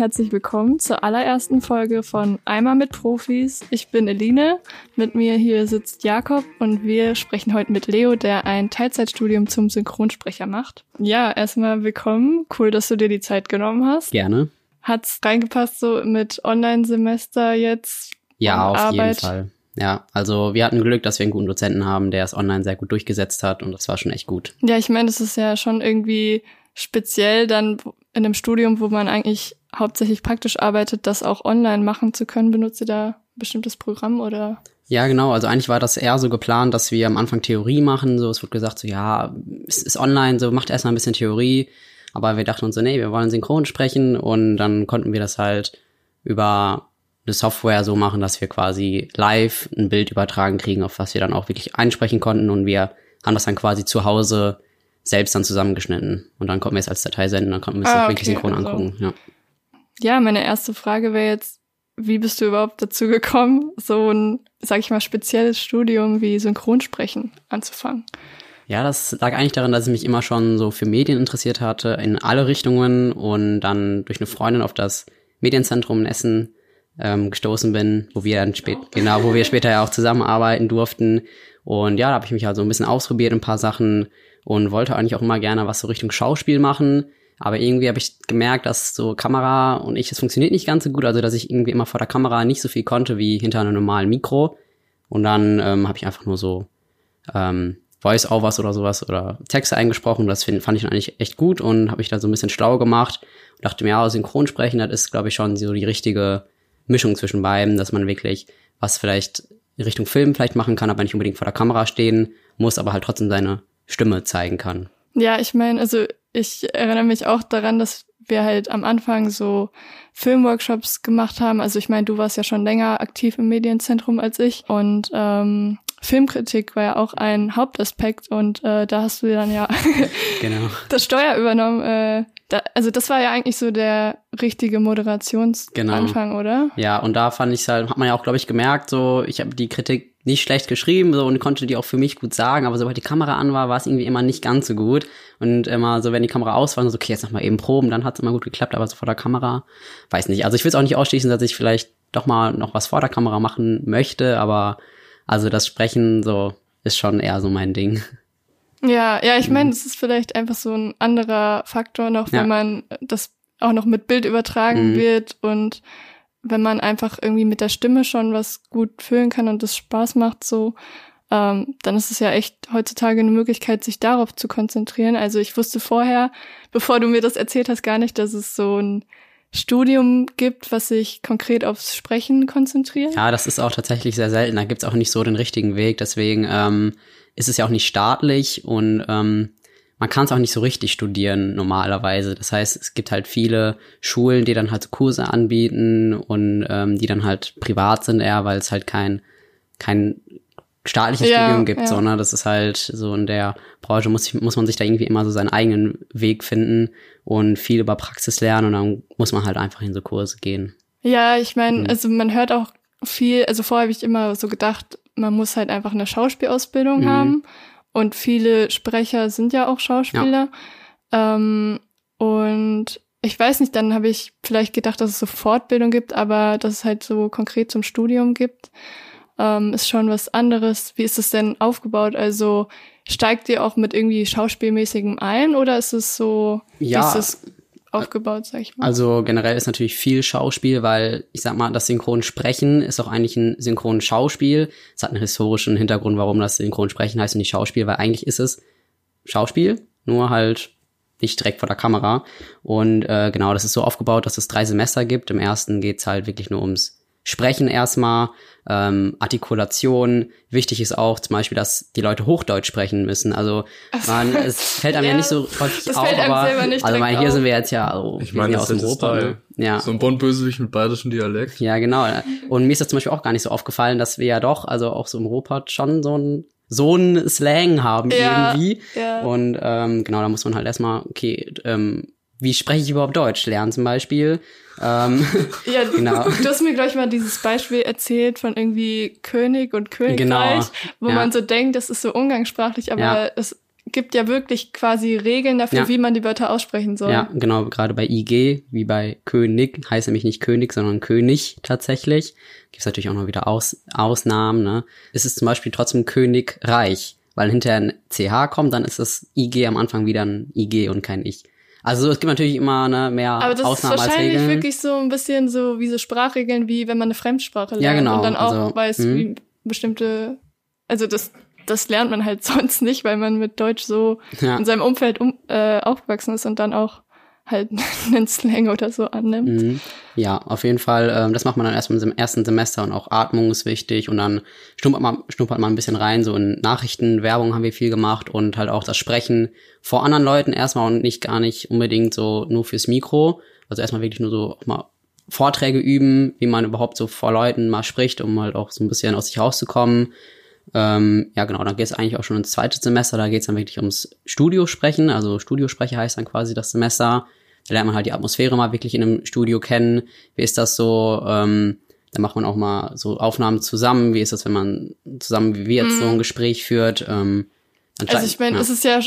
herzlich willkommen zur allerersten Folge von Einmal mit Profis. Ich bin Eline, mit mir hier sitzt Jakob und wir sprechen heute mit Leo, der ein Teilzeitstudium zum Synchronsprecher macht. Ja, erstmal willkommen. Cool, dass du dir die Zeit genommen hast. Gerne. Hat's reingepasst so mit Online-Semester jetzt? Ja, auf Arbeit? jeden Fall. Ja, also wir hatten Glück, dass wir einen guten Dozenten haben, der es online sehr gut durchgesetzt hat und das war schon echt gut. Ja, ich meine, das ist ja schon irgendwie speziell dann in einem Studium, wo man eigentlich hauptsächlich praktisch arbeitet, das auch online machen zu können. Benutzt ihr da ein bestimmtes Programm oder? Ja, genau. Also eigentlich war das eher so geplant, dass wir am Anfang Theorie machen. So, es wird gesagt, so ja, es ist online, so macht erstmal ein bisschen Theorie. Aber wir dachten uns so, nee, wir wollen synchron sprechen und dann konnten wir das halt über eine Software so machen, dass wir quasi live ein Bild übertragen kriegen, auf was wir dann auch wirklich einsprechen konnten und wir haben das dann quasi zu Hause selbst dann zusammengeschnitten und dann konnten wir es als Datei senden, dann konnten wir es ah, wirklich synchron also. angucken. Ja. Ja, meine erste Frage wäre jetzt, wie bist du überhaupt dazu gekommen, so ein, sag ich mal, spezielles Studium wie Synchronsprechen anzufangen? Ja, das lag eigentlich daran, dass ich mich immer schon so für Medien interessiert hatte, in alle Richtungen und dann durch eine Freundin auf das Medienzentrum in Essen ähm, gestoßen bin, wo wir dann spät, genau, wo wir später ja auch zusammenarbeiten durften. Und ja, da habe ich mich halt so ein bisschen ausprobiert, ein paar Sachen und wollte eigentlich auch immer gerne was so Richtung Schauspiel machen. Aber irgendwie habe ich gemerkt, dass so Kamera und ich, das funktioniert nicht ganz so gut. Also, dass ich irgendwie immer vor der Kamera nicht so viel konnte wie hinter einem normalen Mikro. Und dann ähm, habe ich einfach nur so ähm, Voice-Overs oder sowas oder Texte eingesprochen. Das find, fand ich dann eigentlich echt gut und habe ich da so ein bisschen schlau gemacht. Und dachte mir, ja, Synchronsprechen, das ist, glaube ich, schon so die richtige Mischung zwischen beiden, dass man wirklich was vielleicht in Richtung Film vielleicht machen kann, aber nicht unbedingt vor der Kamera stehen muss, aber halt trotzdem seine Stimme zeigen kann. Ja, ich meine, also ich erinnere mich auch daran, dass wir halt am Anfang so Filmworkshops gemacht haben. Also ich meine, du warst ja schon länger aktiv im Medienzentrum als ich und ähm, Filmkritik war ja auch ein Hauptaspekt und äh, da hast du dann ja genau. das Steuer übernommen. Äh, da, also das war ja eigentlich so der richtige Moderationsanfang, genau. oder? Ja, und da fand ich halt, hat man ja auch, glaube ich, gemerkt, so ich habe die Kritik nicht schlecht geschrieben so und konnte die auch für mich gut sagen, aber sobald die Kamera an war, war es irgendwie immer nicht ganz so gut. Und immer so, wenn die Kamera aus war, so, okay, jetzt noch mal eben proben, dann hat es immer gut geklappt, aber so vor der Kamera, weiß nicht. Also ich will es auch nicht ausschließen, dass ich vielleicht doch mal noch was vor der Kamera machen möchte, aber also das Sprechen so ist schon eher so mein Ding. Ja, ja, ich meine, es ist vielleicht einfach so ein anderer Faktor noch, wenn ja. man das auch noch mit Bild übertragen mhm. wird und wenn man einfach irgendwie mit der Stimme schon was gut fühlen kann und das Spaß macht, so, ähm, dann ist es ja echt heutzutage eine Möglichkeit, sich darauf zu konzentrieren. Also ich wusste vorher, bevor du mir das erzählt hast, gar nicht, dass es so ein Studium gibt, was sich konkret aufs Sprechen konzentriert. Ja, das ist auch tatsächlich sehr selten. Da gibt's auch nicht so den richtigen Weg. Deswegen ähm, ist es ja auch nicht staatlich und ähm, man kann es auch nicht so richtig studieren normalerweise. Das heißt, es gibt halt viele Schulen, die dann halt Kurse anbieten und ähm, die dann halt privat sind eher, weil es halt kein kein staatliches ja, Studium gibt, ja. sondern das ist halt so in der Branche muss, muss man sich da irgendwie immer so seinen eigenen Weg finden und viel über Praxis lernen und dann muss man halt einfach in so Kurse gehen. Ja, ich meine, mhm. also man hört auch viel, also vorher habe ich immer so gedacht, man muss halt einfach eine Schauspielausbildung mhm. haben und viele Sprecher sind ja auch Schauspieler. Ja. Ähm, und ich weiß nicht, dann habe ich vielleicht gedacht, dass es so Fortbildung gibt, aber dass es halt so konkret zum Studium gibt, ähm, ist schon was anderes. Wie ist es denn aufgebaut? Also steigt ihr auch mit irgendwie Schauspielmäßigem ein oder ist es so, ja, ist es aufgebaut, sag ich mal? Also generell ist natürlich viel Schauspiel, weil ich sag mal, das Synchronsprechen ist auch eigentlich ein Synchronschauspiel. Es hat einen historischen Hintergrund, warum das Synchronsprechen heißt und nicht Schauspiel, weil eigentlich ist es Schauspiel, nur halt nicht direkt vor der Kamera. Und äh, genau, das ist so aufgebaut, dass es drei Semester gibt. Im ersten geht's halt wirklich nur ums Sprechen erstmal, ähm, Artikulation. Wichtig ist auch zum Beispiel, dass die Leute Hochdeutsch sprechen müssen. Also man, es fällt einem ja, ja nicht so häufig auf, aber also mal, hier auf. sind wir jetzt ja, also, ich meine, aus Europa. Ne? Ja. So ein Bonn-Bösewicht mit bayerischem Dialekt. Ja, genau. Und mir ist das zum Beispiel auch gar nicht so aufgefallen, dass wir ja doch, also auch so im Europa schon so ein so ein Slang haben ja, irgendwie. Ja. Und ähm, genau, da muss man halt erstmal, okay, ähm, wie spreche ich überhaupt Deutsch lernen zum Beispiel. Ähm, ja, genau. du hast mir gleich mal dieses Beispiel erzählt von irgendwie König und Königreich, genau. wo ja. man so denkt, das ist so umgangssprachlich, aber ja. es gibt ja wirklich quasi Regeln dafür, ja. wie man die Wörter aussprechen soll. Ja, genau, gerade bei IG, wie bei König, heißt nämlich nicht König, sondern König tatsächlich. Gibt es natürlich auch noch wieder Aus, Ausnahmen, ne? Ist es zum Beispiel trotzdem Königreich, weil hinterher ein CH kommt, dann ist das IG am Anfang wieder ein IG und kein Ich. Also es gibt natürlich immer ne, mehr Aber das Ausnahmen ist wahrscheinlich wirklich so ein bisschen so wie so Sprachregeln, wie wenn man eine Fremdsprache lernt ja, genau. und dann auch also, weiß, mh. wie bestimmte, also das das lernt man halt sonst nicht, weil man mit Deutsch so ja. in seinem Umfeld um, äh, aufgewachsen ist und dann auch halt einen Slang oder so annimmt. Mhm. Ja, auf jeden Fall. Ähm, das macht man dann erstmal im ersten Semester und auch Atmung ist wichtig und dann schnuppert man, schnuppert man ein bisschen rein. So in Nachrichten, Werbung haben wir viel gemacht und halt auch das Sprechen vor anderen Leuten erstmal und nicht gar nicht unbedingt so nur fürs Mikro. Also erstmal wirklich nur so mal Vorträge üben, wie man überhaupt so vor Leuten mal spricht, um halt auch so ein bisschen aus sich rauszukommen. Ähm, ja, genau, dann geht es eigentlich auch schon ins zweite Semester, da geht es dann wirklich ums Studiosprechen. Also Studiosprecher heißt dann quasi das Semester. Da lernt man halt die Atmosphäre mal wirklich in einem Studio kennen. Wie ist das so? Ähm, da macht man auch mal so Aufnahmen zusammen. Wie ist das, wenn man zusammen wie wir jetzt mhm. so ein Gespräch führt? Ähm, also ich meine, ja. es ist ja,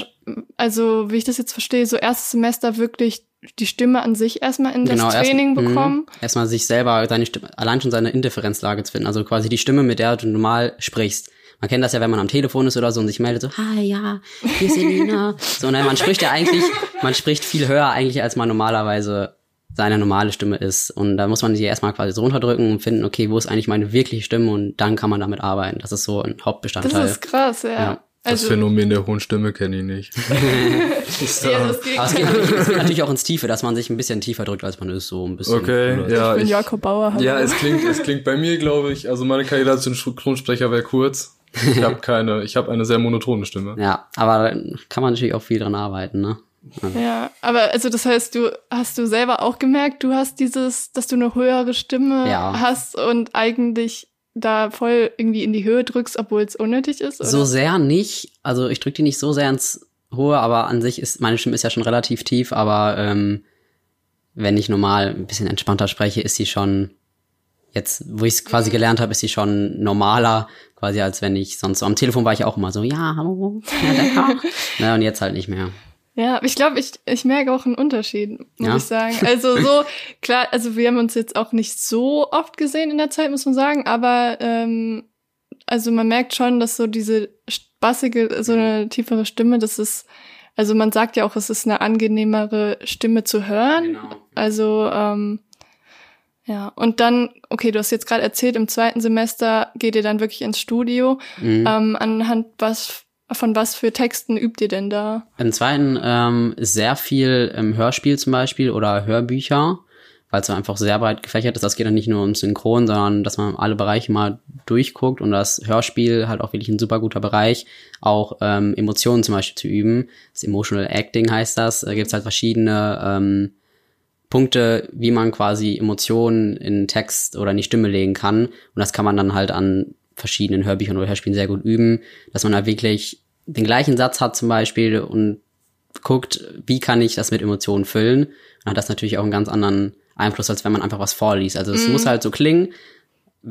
also wie ich das jetzt verstehe, so erstes Semester wirklich die Stimme an sich erstmal in das genau, Training erst, bekommen. Mh, erstmal sich selber seine Stimme, allein schon seine Indifferenzlage zu finden. Also quasi die Stimme, mit der du normal sprichst. Man kennt das ja, wenn man am Telefon ist oder so und sich meldet so, hi, ja, hier ist Elina. so, ne, man spricht ja eigentlich, man spricht viel höher eigentlich, als man normalerweise seine normale Stimme ist. Und da muss man sie erstmal quasi so runterdrücken und finden, okay, wo ist eigentlich meine wirkliche Stimme und dann kann man damit arbeiten. Das ist so ein Hauptbestandteil. Das ist krass, ja. ja. Das also, Phänomen der hohen Stimme kenne ich nicht. so. ja, das geht. Aber es geht, natürlich, es geht natürlich auch ins Tiefe, dass man sich ein bisschen tiefer drückt, als man ist, so ein bisschen. Okay, ja. Ich bin Jakob Bauer. Hallo. Ja, es klingt, es klingt bei mir, glaube ich, also meine Karriere als Synchronsprecher wäre kurz. Ich habe keine, ich habe eine sehr monotone Stimme. Ja, aber kann man natürlich auch viel dran arbeiten, ne? Ja. ja, aber also das heißt, du hast du selber auch gemerkt, du hast dieses, dass du eine höhere Stimme ja. hast und eigentlich da voll irgendwie in die Höhe drückst, obwohl es unnötig ist? Oder? So sehr nicht. Also ich drücke die nicht so sehr ins Hohe, aber an sich ist meine Stimme ist ja schon relativ tief, aber ähm, wenn ich normal ein bisschen entspannter spreche, ist sie schon jetzt, wo ich es quasi gelernt habe, ist sie schon normaler, quasi als wenn ich sonst so am Telefon war ich auch immer so, ja, hallo, ja, der ne, und jetzt halt nicht mehr. Ja, ich glaube, ich, ich merke auch einen Unterschied, muss ja? ich sagen. Also so, klar, also wir haben uns jetzt auch nicht so oft gesehen in der Zeit, muss man sagen, aber ähm, also man merkt schon, dass so diese bassige, so eine tiefere Stimme, das ist, also man sagt ja auch, es ist eine angenehmere Stimme zu hören. Genau. Also ähm, ja, und dann, okay, du hast jetzt gerade erzählt, im zweiten Semester geht ihr dann wirklich ins Studio. Mhm. Ähm, anhand was von was für Texten übt ihr denn da? Im zweiten ähm, sehr viel im Hörspiel zum Beispiel oder Hörbücher, weil es einfach sehr breit gefächert ist. Das geht dann nicht nur um Synchron, sondern dass man alle Bereiche mal durchguckt und das Hörspiel halt auch wirklich ein super guter Bereich, auch ähm, Emotionen zum Beispiel zu üben. Das Emotional Acting heißt das. Da gibt es halt verschiedene ähm, Punkte, wie man quasi Emotionen in Text oder in die Stimme legen kann. Und das kann man dann halt an verschiedenen Hörbüchern oder Hörspielen sehr gut üben, dass man da wirklich den gleichen Satz hat zum Beispiel und guckt, wie kann ich das mit Emotionen füllen. Dann hat das natürlich auch einen ganz anderen Einfluss, als wenn man einfach was vorliest. Also es mm. muss halt so klingen,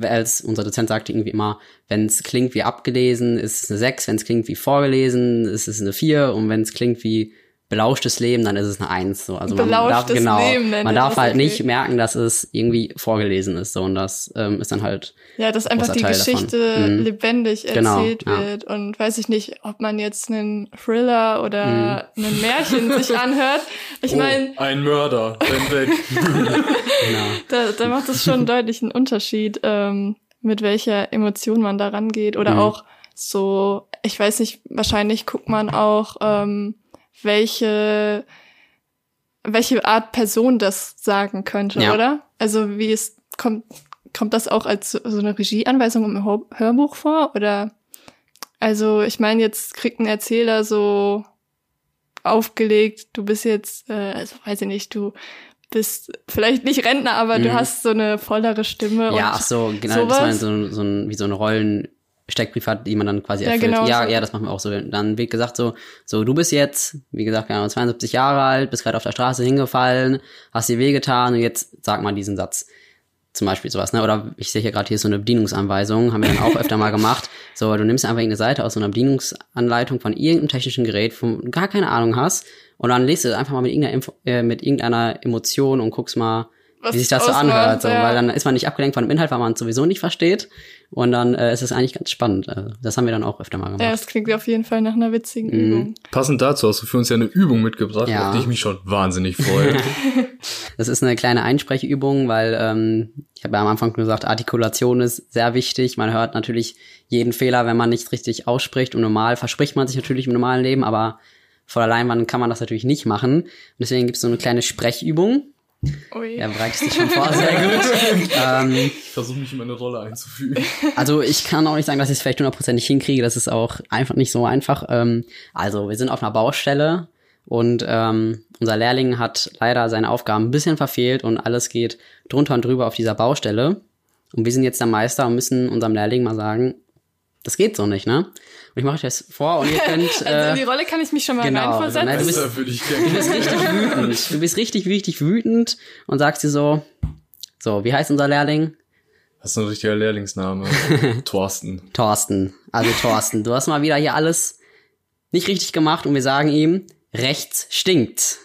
als unser Dozent sagte irgendwie immer, wenn es klingt wie abgelesen, ist es eine 6, wenn es klingt wie vorgelesen, ist es eine 4 und wenn es klingt wie belauschtes Leben, dann ist es eine Eins. So. Also man darf, genau, Leben, man darf halt okay. nicht merken, dass es irgendwie vorgelesen ist. So und das ähm, ist dann halt. Ja, dass einfach die Teil Geschichte mhm. lebendig genau, erzählt genau, wird. Ja. Und weiß ich nicht, ob man jetzt einen Thriller oder mhm. ein Märchen sich anhört. Ich oh, meine. Ein Mörder, renn weg. genau. da, da macht es schon deutlich einen Unterschied, ähm, mit welcher Emotion man da rangeht. Oder mhm. auch so, ich weiß nicht, wahrscheinlich guckt man auch. Ähm, welche, welche Art Person das sagen könnte, ja. oder? Also wie es kommt, kommt das auch als so eine Regieanweisung im Hörbuch vor? Oder also ich meine, jetzt kriegt ein Erzähler so aufgelegt, du bist jetzt, äh, also weiß ich nicht, du bist vielleicht nicht Rentner, aber mhm. du hast so eine vollere Stimme. Ja, ach so, genau, sowas. das war so, so ein, wie so ein Rollen, Steckbrief hat, die man dann quasi erfüllt. Ja, genau ja, so. ja, das machen wir auch so. Dann wird gesagt so, so du bist jetzt, wie gesagt, genau, 72 Jahre alt, bist gerade auf der Straße hingefallen, hast dir wehgetan und jetzt sag mal diesen Satz. Zum Beispiel sowas, ne? Oder ich sehe hier gerade hier so eine Bedienungsanweisung, haben wir dann auch öfter mal gemacht. So, du nimmst einfach irgendeine Seite aus so einer Bedienungsanleitung von irgendeinem technischen Gerät, von du gar keine Ahnung hast, und dann lest du einfach mal mit irgendeiner, Info, äh, mit irgendeiner Emotion und guckst mal, Was wie sich das so anhört, so, ja. weil dann ist man nicht abgelenkt von dem Inhalt, weil man es sowieso nicht versteht. Und dann äh, ist es eigentlich ganz spannend. Äh, das haben wir dann auch öfter mal gemacht. Ja, das klingt auf jeden Fall nach einer witzigen Mhm. Übung. Passend dazu hast du für uns ja eine Übung mitgebracht, Ja. auf die ich mich schon wahnsinnig freue. Das ist eine kleine Einsprechübung, weil ähm, ich habe ja am Anfang gesagt, Artikulation ist sehr wichtig. Man hört natürlich jeden Fehler, wenn man nicht richtig ausspricht. Und normal verspricht man sich natürlich im normalen Leben, aber vor der Leinwand kann man das natürlich nicht machen. Und deswegen gibt es so eine kleine Sprechübung. Ui. Ja, bereitest dich schon vor, sehr gut. ähm, ich versuche mich in meine Rolle einzufügen. also ich kann auch nicht sagen, dass ich es vielleicht hundertprozentig hinkriege. Das ist auch einfach nicht so einfach. Ähm, also wir sind auf einer Baustelle und ähm, unser Lehrling hat leider seine Aufgaben ein bisschen verfehlt und alles geht drunter und drüber auf dieser Baustelle. Und wir sind jetzt der Meister und müssen unserem Lehrling mal sagen, das geht so nicht, ne? Und ich mache euch das vor und ihr könnt. Also in Äh, die Rolle kann ich mich schon mal genau, also, reinversetzen. ne, du bist- du bist richtig wütend. Du bist richtig, richtig wütend und sagst dir so, so, wie heißt unser Lehrling? Das ist ein richtiger Lehrlingsname. Thorsten. Thorsten. Also Thorsten, du hast mal wieder hier alles nicht richtig gemacht und wir sagen ihm, rechts stinkt.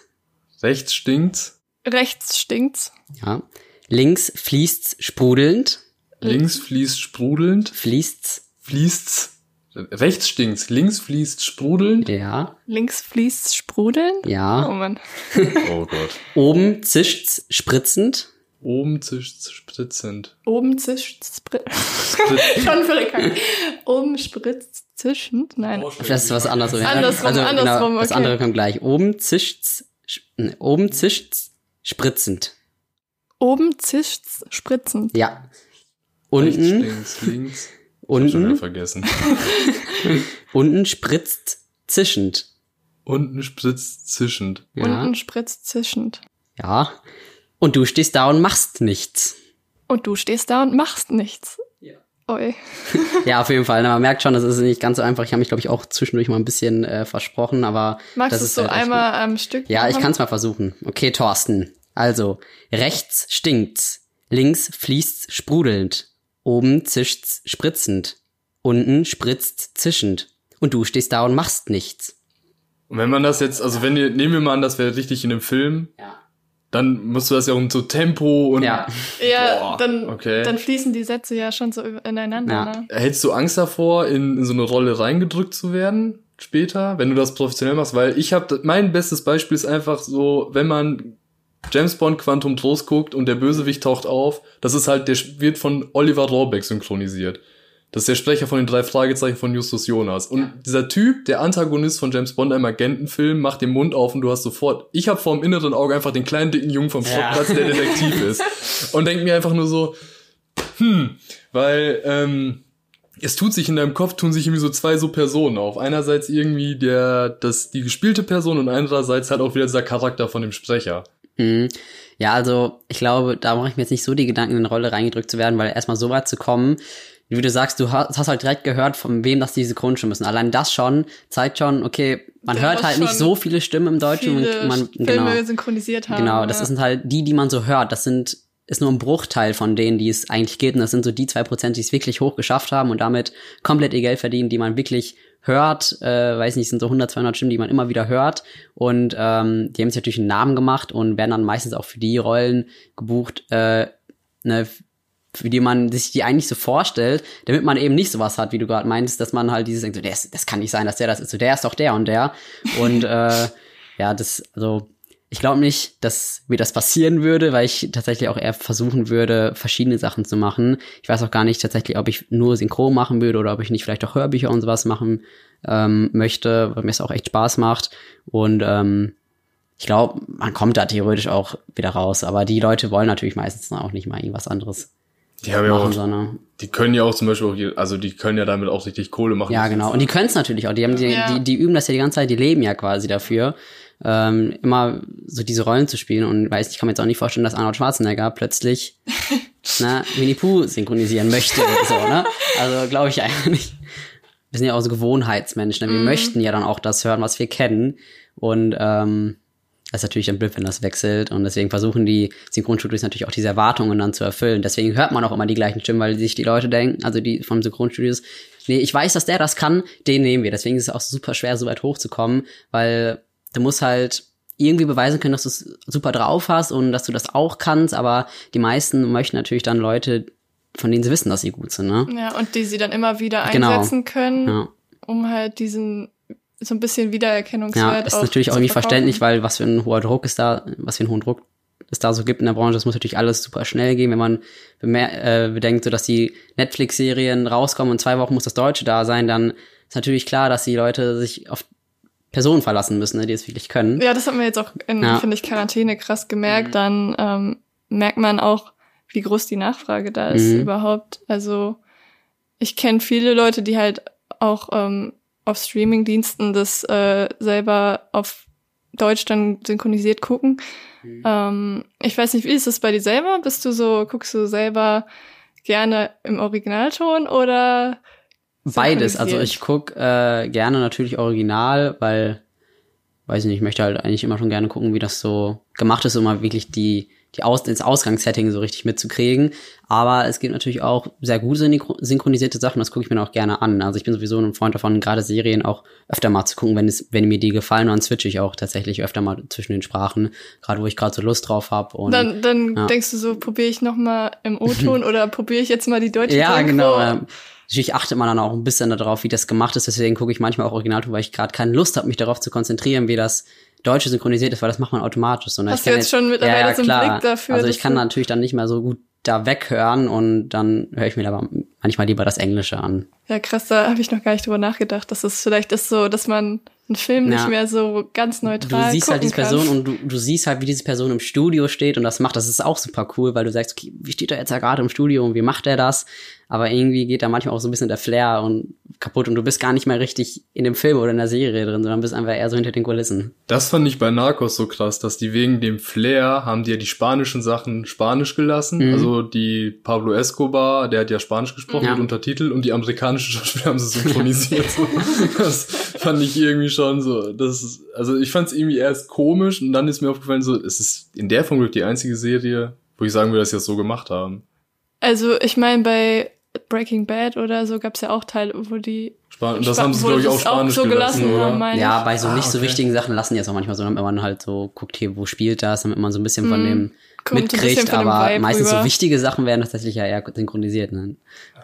Rechts stinkt's, Rechts stinkt's. Ja. Links fließt's sprudelnd. links fließt sprudelnd, Fließt's. fließt's. Rechts stinkt's, links fließt sprudelnd. Ja. Links fließt's sprudelnd. Oh Ja. Mann. Oh Gott. Oben zischt's spritzend. Oben zischt's spritzend. Oben zischt's spri- Schon verreckt. Oben spritzt zischend. Nein. Das ist was anderes. Andersrum, also, andersrum, Genau, das okay. andere kommt gleich. Oben zischt's, sch- oben zischt's spritzend. Oben zischt's spritzend. Ja. Rechts Unten, stinkt's, links. Schon wieder unten, vergessen. unten spritzt zischend. Unten spritzt zischend. Ja. Unten spritzt zischend. Ja. Und du stehst da und machst nichts. Und du stehst da und machst nichts. Ja. Oi. Ja, auf jeden Fall. Man merkt schon, das ist nicht ganz so einfach. Ich habe mich, glaube ich, auch zwischendurch mal ein bisschen äh, versprochen, aber Magst das du ist es so halt einmal am Stück Ja, ich kann es mal versuchen. Okay, Thorsten. Also, rechts stinkt's, links fließt's sprudelnd, oben zischt's spritzend, unten spritzt zischend. Und du stehst da und machst nichts. Und wenn man das jetzt, also wenn ihr, nehmen wir mal an, das wäre richtig in einem Film, Ja. dann musst du das ja um so Tempo und Ja. Ja, Boah, dann, okay. dann fließen die Sätze ja schon so ineinander. Ja. Ne? Hättest du Angst davor, in, in so eine Rolle reingedrückt zu werden später, wenn du das professionell machst? Weil ich habe, mein bestes Beispiel ist einfach so, wenn man James Bond Quantum Trost guckt und der Bösewicht taucht auf, das ist halt, der wird von Oliver Rohrbeck synchronisiert. Das ist der Sprecher von den drei Fragezeichen von Justus Jonas. Und dieser Typ, der Antagonist von James Bond, einem Agentenfilm, macht den Mund auf und du hast sofort, ich habe vor dem inneren Auge einfach den kleinen dicken Jungen vom Ja. Schrottplatz, der Detektiv ist. Und denk mir einfach nur so, hm, weil ähm, es tut sich in deinem Kopf, tun sich irgendwie so zwei so Personen auf. Einerseits irgendwie der, das, die gespielte Person und andererseits halt auch wieder dieser Charakter von dem Sprecher. Mhm. Ja, also ich glaube, da mache ich mir jetzt nicht so die Gedanken, in eine Rolle reingedrückt zu werden, weil erstmal so weit zu kommen, wie du sagst, du hast, hast halt direkt gehört, von wem das die Synchronstimme müssen. Allein das schon zeigt schon, okay, man Ja, hört halt nicht schon so viele Stimmen im Deutschen Viele und man Filme genau. synchronisiert haben. Genau, das ja. sind halt die, die man so hört. Das sind ist nur ein Bruchteil von denen, die es eigentlich geht. Und das sind so die zwei Prozent, die es wirklich hoch geschafft haben und damit komplett ihr Geld verdienen, die man wirklich hört. Äh, weiß nicht, sind so 100, 200 Stimmen, die man immer wieder hört. Und ähm, die haben sich natürlich einen Namen gemacht und werden dann meistens auch für die Rollen gebucht, äh, ne, für die man sich die eigentlich so vorstellt, damit man eben nicht sowas hat, wie du gerade meinst, dass man halt dieses denkt, so, der das kann nicht sein, dass der das ist, so der ist doch der und der. Und äh, ja, das, also ich glaube nicht, dass mir das passieren würde, weil ich tatsächlich auch eher versuchen würde, verschiedene Sachen zu machen. Ich weiß auch gar nicht tatsächlich, ob ich nur Synchron machen würde oder ob ich nicht vielleicht auch Hörbücher und sowas machen ähm, möchte, weil mir es auch echt Spaß macht. Und ähm, ich glaube, man kommt da theoretisch auch wieder raus. Aber die Leute wollen natürlich meistens auch nicht mal irgendwas anderes Die haben ja machen, auch, sondern die können ja auch zum Beispiel auch, also die können ja damit auch richtig Kohle machen. Ja, genau. Und die können es natürlich auch. Die, haben die, Ja. die, die üben das ja die ganze Zeit, die leben ja quasi dafür, ähm, immer so diese Rollen zu spielen. Und weiß, ich kann mir jetzt auch nicht vorstellen, dass Arnold Schwarzenegger plötzlich ne, Winnie Pooh synchronisieren möchte. so, ne? Also glaube ich einfach nicht. Wir sind ja auch so Gewohnheitsmenschen. Ne? Wir möchten ja dann auch das hören, was wir kennen. Und ähm, Das ist natürlich dann blöd, wenn das wechselt. Und deswegen versuchen die Synchronstudios natürlich auch diese Erwartungen dann zu erfüllen. Deswegen hört man auch immer die gleichen Stimmen, weil sich die Leute denken, also die vom Synchronstudios, nee, ich weiß, dass der das kann, den nehmen wir. Deswegen ist es auch super schwer, so weit hochzukommen, weil du musst halt irgendwie beweisen können, dass du es super drauf hast und dass du das auch kannst, aber die meisten möchten natürlich dann Leute, von denen sie wissen, dass sie gut sind, ne? Ja, und die sie dann immer wieder genau. einsetzen genau. können, ja. um halt diesen so ein bisschen Wiedererkennungswert. Ja, ist natürlich auch irgendwie verständlich, weil was für ein hoher Druck ist da, was für einen hohen Druck es da so gibt in der Branche. Das muss natürlich alles super schnell gehen, wenn man äh, bedenkt, so dass die Netflix-Serien rauskommen und zwei Wochen muss das Deutsche da sein, dann ist natürlich klar, dass die Leute sich auf Personen verlassen müssen, ne, die es wirklich können. Ja, das haben wir jetzt auch in, ja. finde ich, Quarantäne krass gemerkt. Mhm. Dann ähm, merkt man auch, wie groß die Nachfrage da ist mhm. überhaupt. Also ich kenne viele Leute, die halt auch ähm, auf Streamingdiensten das äh, selber auf Deutsch dann synchronisiert gucken. Mhm. Ähm, ich weiß nicht, wie ist das bei dir selber? Bist du so, guckst du selber gerne im Originalton oder Beides. Also ich guck äh, gerne natürlich original, weil, weiß ich nicht, ich möchte halt eigentlich immer schon gerne gucken, wie das so gemacht ist, um mal wirklich die die Aus ins Ausgangssetting so richtig mitzukriegen. Aber es gibt natürlich auch sehr gut synchronisierte Sachen, das gucke ich mir auch gerne an. Also ich bin sowieso ein Freund davon, gerade Serien auch öfter mal zu gucken, wenn es, wenn mir die gefallen, dann switche ich auch tatsächlich öfter mal zwischen den Sprachen, gerade wo ich gerade so Lust drauf habe. Dann, dann ja. denkst du so, probiere ich noch mal im O-Ton oder probiere ich jetzt mal die deutsche Ja, Synchro? genau. Ja. Natürlich achtet man dann auch ein bisschen darauf, wie das gemacht ist. Deswegen gucke ich manchmal auch Originalton, weil ich gerade keine Lust habe, mich darauf zu konzentrieren, wie das Deutsche synchronisiert ist, weil das macht man automatisch so. Ne? Hast du jetzt, jetzt schon mittlerweile ja, ja, so einen Blick dafür? Also ich kann natürlich dann nicht mehr so gut da weghören und dann höre ich mir aber manchmal lieber das Englische an. Ja, krass, da habe ich noch gar nicht drüber nachgedacht, dass es vielleicht ist so, dass man einen Film ja. nicht mehr so ganz neutral Du siehst halt diese kann. Person und du, du siehst halt, wie diese Person im Studio steht und das macht, das ist auch super cool, weil du sagst, okay, wie steht er jetzt da gerade im Studio und wie macht er das? Aber irgendwie geht da manchmal auch so ein bisschen der Flair und kaputt und du bist gar nicht mehr richtig in dem Film oder in der Serie drin, sondern bist einfach eher so hinter den Kulissen. Das fand ich bei Narcos so krass, dass die wegen dem Flair haben die ja die spanischen Sachen spanisch gelassen. Mhm. Also die Pablo Escobar, der hat ja Spanisch gesprochen ja. mit Untertitel und die amerikanischen Schauspieler haben sie synchronisiert. so. Das fand ich irgendwie schon so. Das ist, also ich fand es irgendwie erst komisch und dann ist mir aufgefallen, so, es ist in der Form die einzige Serie, wo ich sagen würde, dass sie das so gemacht haben. Also ich meine, bei Breaking Bad oder so gab es ja auch Teile, wo die Span das Sp haben sie, glaube ich, auch Spanisch auch so gelassen, gelassen oder? Ja, bei so ah, nicht so wichtigen Sachen lassen die es auch manchmal so, damit man halt so guckt, hier, wo spielt das, damit man so ein bisschen von mhm. dem Kommt mitkriegt, aber meistens rüber. so wichtige Sachen werden tatsächlich ja eher synchronisiert. Ne?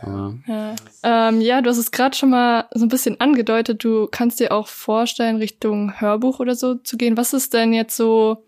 Ja. Ähm, ja, du hast es gerade schon mal so ein bisschen angedeutet, du kannst dir auch vorstellen, Richtung Hörbuch oder so zu gehen. Was ist denn jetzt so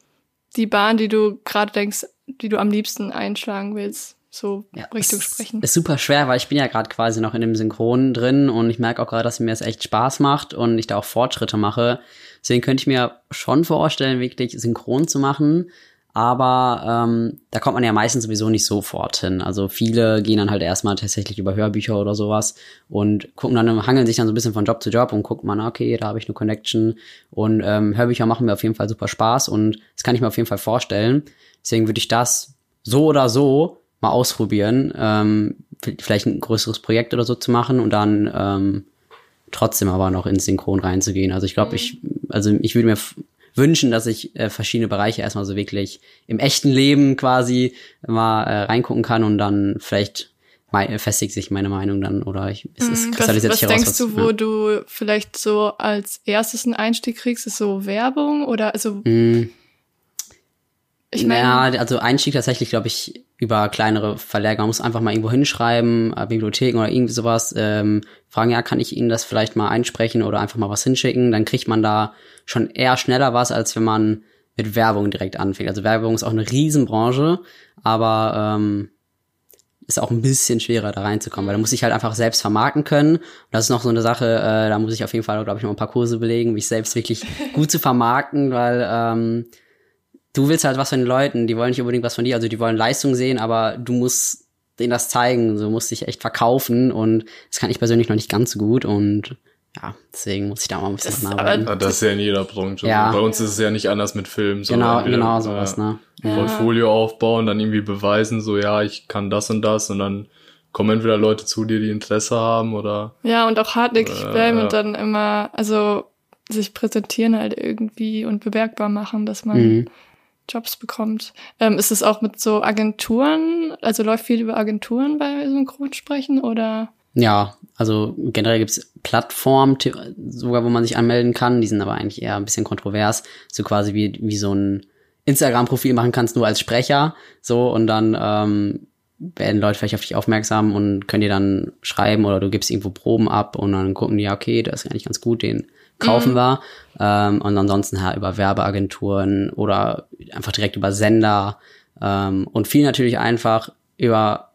die Bahn, die du gerade denkst, die du am liebsten einschlagen willst? So ja, Richtung sprechen. Ist super schwer, weil ich bin ja gerade quasi noch in dem Synchron drin und ich merke auch gerade, dass mir das echt Spaß macht und ich da auch Fortschritte mache. Deswegen könnte ich mir schon vorstellen, wirklich synchron zu machen. Aber ähm, da kommt man ja meistens sowieso nicht sofort hin. Also viele gehen dann halt erstmal tatsächlich über Hörbücher oder sowas und gucken dann, hangeln sich dann so ein bisschen von Job zu Job und gucken man, okay, da habe ich eine Connection. Und ähm, Hörbücher machen mir auf jeden Fall super Spaß und das kann ich mir auf jeden Fall vorstellen. Deswegen würde ich das so oder so mal ausprobieren, ähm, vielleicht ein größeres Projekt oder so zu machen und dann ähm, trotzdem aber noch ins Synchron reinzugehen. Also ich glaube, mhm. ich, also ich würde mir wünschen, dass ich äh, verschiedene Bereiche erstmal so wirklich im echten Leben quasi mal äh, reingucken kann und dann vielleicht festigt sich meine Meinung dann oder ich, es, es mhm. kristallisiert was, was sich heraus. Was denkst du, wo ja. du vielleicht so als erstes einen Einstieg kriegst? Ist so Werbung oder also? Mm. Ich meine, ja, also Einstieg tatsächlich, glaube ich, über kleinere Verleger. Man muss einfach mal irgendwo hinschreiben, äh, Bibliotheken oder irgendwie sowas, ähm, fragen, ja, kann ich Ihnen das vielleicht mal einsprechen oder einfach mal was hinschicken? Dann kriegt man da schon eher schneller was, als wenn man mit Werbung direkt anfängt. Also Werbung ist auch eine Riesenbranche, aber ähm, ist auch ein bisschen schwerer da reinzukommen, weil da muss ich halt einfach selbst vermarkten können. Und das ist noch so eine Sache, äh, da muss ich auf jeden Fall, glaube ich, noch ein paar Kurse belegen, mich selbst wirklich gut zu vermarkten, weil ähm, du willst halt was von den Leuten, die wollen nicht unbedingt was von dir, also die wollen Leistung sehen, aber du musst denen das zeigen, so musst dich echt verkaufen und das kann ich persönlich noch nicht ganz so gut und ja, deswegen muss ich da mal ein bisschen das, arbeiten. Das ist ja in jeder Branche. Ja. Bei uns ist es ja nicht anders mit Filmen. Genau, genau sowas, ne? Ja. Portfolio aufbauen, dann irgendwie beweisen, so ja, ich kann das und das und dann kommen entweder Leute zu dir, die Interesse haben oder. Ja, und auch hartnäckig äh, bleiben ja. und dann immer, also sich präsentieren halt irgendwie und bewerkbar machen, dass man mhm. Jobs bekommt. Ähm, ist es auch mit so Agenturen, also läuft viel über Agenturen bei Synchronsprechen oder? Ja, also generell gibt's Plattformen, sogar wo man sich anmelden kann, die sind aber eigentlich eher ein bisschen kontrovers, so quasi wie, wie so ein Instagram-Profil machen kannst, nur als Sprecher, so und dann ähm, werden Leute vielleicht auf dich aufmerksam und können dir dann schreiben oder du gibst irgendwo Proben ab und dann gucken die, ja, okay, das ist eigentlich ganz gut, den kaufen mhm. wir. Ähm, und ansonsten ja, über Werbeagenturen oder einfach direkt über Sender ähm, und viel natürlich einfach über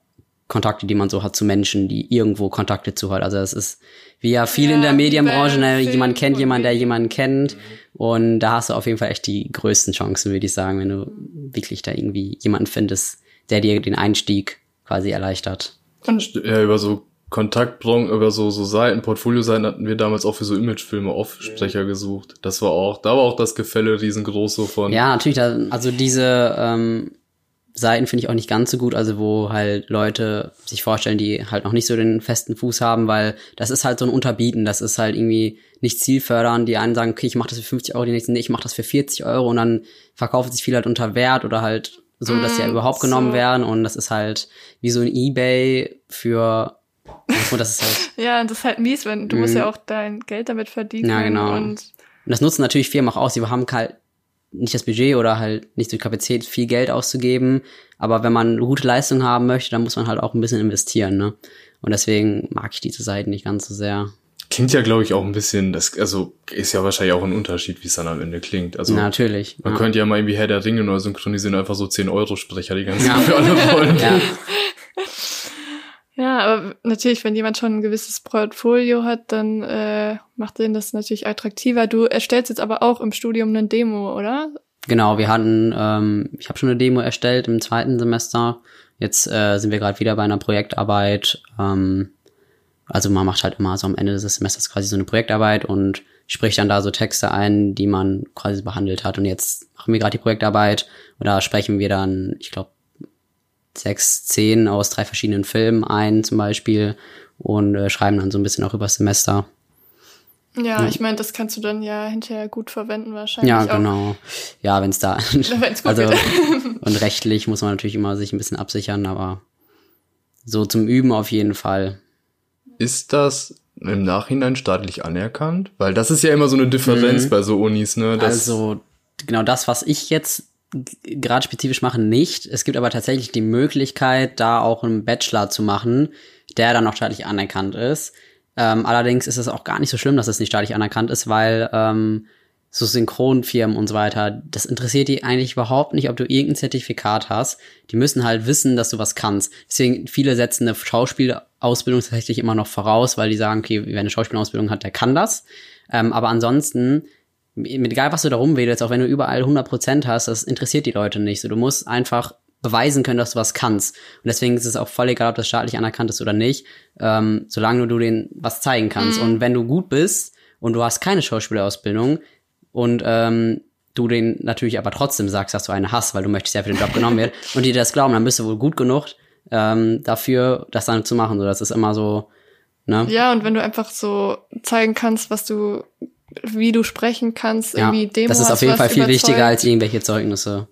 Kontakte, die man so hat zu Menschen, die irgendwo Kontakte zu hat. Also es ist wie ja viel ja, in der Medienbranche, ne? jemand kennt jemanden, der jemanden kennt. Und da hast du auf jeden Fall echt die größten Chancen, würde ich sagen, wenn du wirklich da irgendwie jemanden findest, der dir den Einstieg quasi erleichtert. Und ja, über so Kontaktbron über so, so Seiten, Portfolio-Seiten hatten wir damals auch für so Imagefilme Off-Sprecher gesucht. Das war auch, da war auch das Gefälle riesengroß so von. Ja, natürlich, da, also diese ähm, Seiten finde ich auch nicht ganz so gut, also wo halt Leute sich vorstellen, die halt noch nicht so den festen Fuß haben, weil das ist halt so ein Unterbieten, das ist halt irgendwie nicht zielfördernd. Die einen sagen, okay, ich mache das für 50 Euro, die nächsten, nee, ich mache das für 40 Euro und dann verkaufen sich viele halt unter Wert oder halt so, dass sie ja mm, überhaupt so. genommen werden und das ist halt wie so ein Ebay für und das ist halt ja, das ist halt mies, wenn du musst ja mhm. auch dein Geld damit verdienen. Ja, genau. Und, und das nutzen natürlich Firmen auch aus. Sie haben halt nicht das Budget oder halt nicht die Kapazität, viel Geld auszugeben. Aber wenn man eine gute Leistung haben möchte, dann muss man halt auch ein bisschen investieren, ne? Und deswegen mag ich diese Seiten nicht ganz so sehr. Klingt ja, glaube ich, auch ein bisschen, das, also ist ja wahrscheinlich auch ein Unterschied, wie es dann am Ende klingt. Also natürlich. Man ja. könnte ja mal irgendwie Herr der Ringe neu synchronisieren, einfach so 10 Euro Sprecher die ganze Zeit ja. für alle Rollen. Ja. Ja, aber natürlich, wenn jemand schon ein gewisses Portfolio hat, dann äh, macht den das natürlich attraktiver. Du erstellst jetzt aber auch im Studium eine Demo, oder? Genau, wir hatten, ähm, ich habe schon eine Demo erstellt im zweiten Semester. Jetzt äh, sind wir gerade wieder bei einer Projektarbeit. Ähm, also man macht halt immer so am Ende des Semesters quasi so eine Projektarbeit und spricht dann da so Texte ein, die man quasi behandelt hat. Und jetzt machen wir gerade die Projektarbeit und da sprechen wir dann, ich glaube, sechs Szenen aus drei verschiedenen Filmen ein zum Beispiel und äh, schreiben dann so ein bisschen auch über Semester. Ja, ja. ich meine, das kannst du dann ja hinterher gut verwenden wahrscheinlich. Ja, genau. Auch. Ja, wenn es da. wenn's gut also und rechtlich muss man natürlich immer sich ein bisschen absichern, aber so zum Üben auf jeden Fall. Ist das im Nachhinein staatlich anerkannt? Weil das ist ja immer so eine Differenz mhm. bei so Unis, ne? also genau das, was ich jetzt gerade spezifisch machen nicht. Es gibt aber tatsächlich die Möglichkeit, da auch einen Bachelor zu machen, der dann auch staatlich anerkannt ist. Ähm, allerdings ist es auch gar nicht so schlimm, dass es nicht staatlich anerkannt ist, weil ähm, so Synchronfirmen und so weiter, das interessiert die eigentlich überhaupt nicht, ob du irgendein Zertifikat hast. Die müssen halt wissen, dass du was kannst. Deswegen viele setzen eine Schauspielausbildung tatsächlich immer noch voraus, weil die sagen, okay, wer eine Schauspielausbildung hat, der kann das. Ähm, aber ansonsten egal was du da rumwedelst, auch wenn du überall 100% hast, das interessiert die Leute nicht. So, du musst einfach beweisen können, dass du was kannst. Und deswegen ist es auch voll egal, ob das staatlich anerkannt ist oder nicht, ähm, solange du denen was zeigen kannst. Mhm. Und wenn du gut bist und du hast keine Schauspielausbildung und ähm, du den natürlich aber trotzdem sagst, dass du eine hast, weil du möchtest ja für den Job genommen werden und die das glauben, dann bist du wohl gut genug ähm, dafür, das dann zu machen. So, das ist immer so, ne? Ja, und wenn du einfach so zeigen kannst, was du wie du sprechen kannst, ja, irgendwie Demo Das ist auf jeden Fall viel überzeugt. wichtiger als irgendwelche Zeugnisse.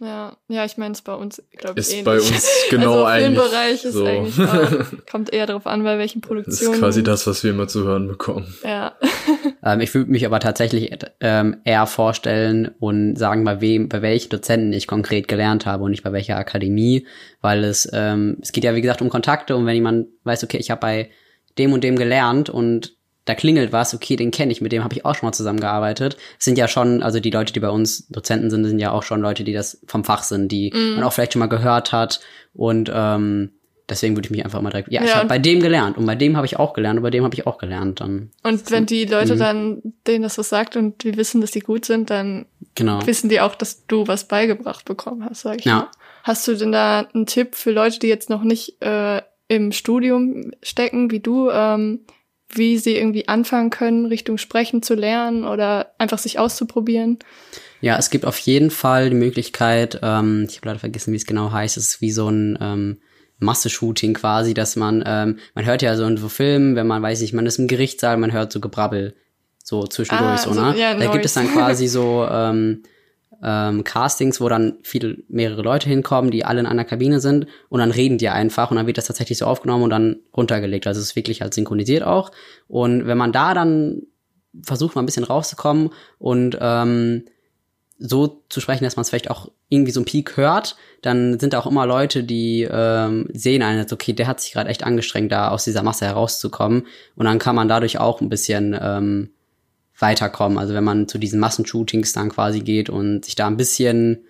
Ja, ja, ich meine, es bei uns, glaube ich, ist ähnlich. bei uns genau also eigentlich. Bereich ist so. eigentlich auch, kommt eher darauf an, bei welchen Produktionen. Das ist quasi das, was wir immer zu hören bekommen. Ja. ähm, ich würde mich aber tatsächlich ähm, eher vorstellen und sagen, bei wem, bei welchen Dozenten ich konkret gelernt habe und nicht bei welcher Akademie, weil es ähm, es geht ja wie gesagt um Kontakte und wenn jemand weiß, okay, ich habe bei dem und dem gelernt und da klingelt was, okay, den kenne ich, mit dem habe ich auch schon mal zusammengearbeitet. Es sind ja schon, also die Leute, die bei uns Dozenten sind, sind ja auch schon Leute, die das vom Fach sind, die mm. man auch vielleicht schon mal gehört hat. Und ähm, deswegen würde ich mich einfach mal direkt, ja, ja. ich habe bei dem gelernt und bei dem habe ich auch gelernt und bei dem habe ich auch gelernt. Dann und wenn die Leute mhm. dann denen das was sagt und die wissen, dass die gut sind, dann genau. wissen die auch, dass du was beigebracht bekommen hast, sag ich ja. mal. Hast du denn da einen Tipp für Leute, die jetzt noch nicht äh, im Studium stecken, wie du? Ähm, wie sie irgendwie anfangen können, Richtung Sprechen zu lernen oder einfach sich auszuprobieren? Ja, es gibt auf jeden Fall die Möglichkeit, ähm, ich habe leider vergessen, wie es genau heißt, es ist wie so ein ähm, Masse-Shooting quasi, dass man, ähm, man hört ja so in so Filmen, wenn man weiß nicht, man ist im Gerichtssaal, man hört so Gebrabbel so zwischendurch, ah, so, also, ne? Ja, da gibt es dann quasi so ähm, ähm, Castings, wo dann viele, mehrere Leute hinkommen, die alle in einer Kabine sind und dann reden die einfach und dann wird das tatsächlich so aufgenommen und dann runtergelegt. Also es ist wirklich halt synchronisiert auch. Und wenn man da dann versucht, mal ein bisschen rauszukommen und ähm, so zu sprechen, dass man es vielleicht auch irgendwie so ein Peak hört, dann sind da auch immer Leute, die ähm, sehen einen okay, der hat sich gerade echt angestrengt, da aus dieser Masse herauszukommen. Und dann kann man dadurch auch ein bisschen ähm, weiterkommen. Also wenn man zu diesen Massenshootings dann quasi geht und sich da ein bisschen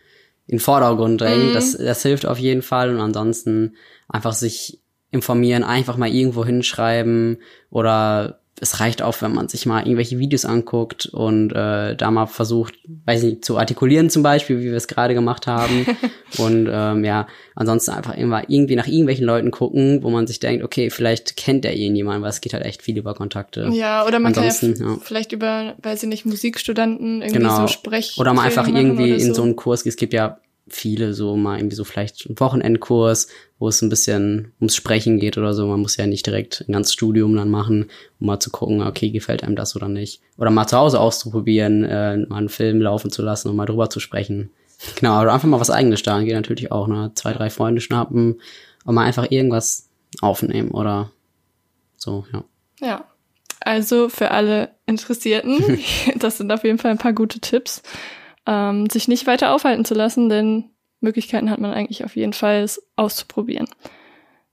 in den Vordergrund drängt, mhm. das, das hilft auf jeden Fall. Und ansonsten einfach sich informieren, einfach mal irgendwo hinschreiben oder es reicht auch, wenn man sich mal irgendwelche Videos anguckt und äh, da mal versucht, weiß nicht, zu artikulieren zum Beispiel, wie wir es gerade gemacht haben. und ähm, ja, ansonsten einfach immer irgendwie nach irgendwelchen Leuten gucken, wo man sich denkt, okay, vielleicht kennt der irgendjemand, weil es geht halt echt viel über Kontakte. Ja, oder man ansonsten, kann ja, ja. vielleicht über, weiß ich nicht, Musikstudenten irgendwie genau. so sprechen. Oder mal einfach irgendwie in so. so einen Kurs, es gibt ja viele so mal irgendwie so vielleicht einen Wochenendkurs, wo es ein bisschen ums Sprechen geht oder so. Man muss ja nicht direkt ein ganzes Studium dann machen, um mal zu gucken, okay, gefällt einem das oder nicht. Oder mal zu Hause auszuprobieren, äh, mal einen Film laufen zu lassen und mal drüber zu sprechen. Genau, oder einfach mal was eigenes starten geht natürlich auch, ne? Zwei, drei Freunde schnappen und mal einfach irgendwas aufnehmen oder so, ja. Ja. Also für alle Interessierten, das sind auf jeden Fall ein paar gute Tipps ähm, sich nicht weiter aufhalten zu lassen, denn Möglichkeiten hat man eigentlich auf jeden Fall, es auszuprobieren.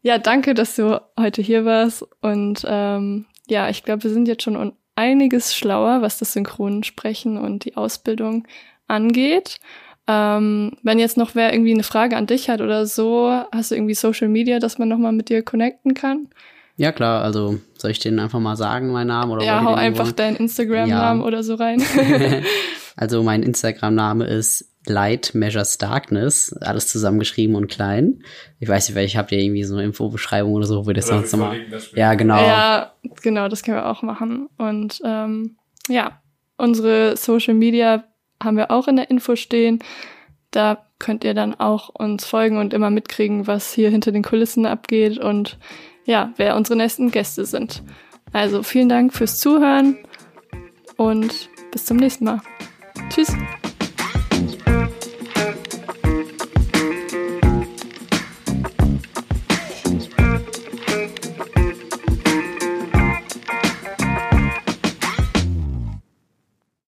Ja, danke, dass du heute hier warst. Und ähm, ja, ich glaube, wir sind jetzt schon um einiges schlauer, was das Synchronsprechen und die Ausbildung angeht. Ähm, wenn jetzt noch wer irgendwie eine Frage an dich hat oder so, hast du irgendwie Social Media, dass man nochmal mit dir connecten kann? Ja, klar, also soll ich denen einfach mal sagen, meinen Namen? Oder ja, hau einfach deinen Instagram-Namen ja. oder so rein. Also mein Instagram-Name ist Light Measures Darkness, alles zusammengeschrieben und klein. Ich weiß nicht, vielleicht habt ihr irgendwie so eine Infobeschreibung oder so, wo wir das sonst mal. Ja, genau. Ja, genau, das können wir auch machen. Und ähm, ja, unsere Social Media haben wir auch in der Info stehen. Da könnt ihr dann auch uns folgen und immer mitkriegen, was hier hinter den Kulissen abgeht und ja, wer unsere nächsten Gäste sind. Also vielen Dank fürs Zuhören und bis zum nächsten Mal. Tschüss.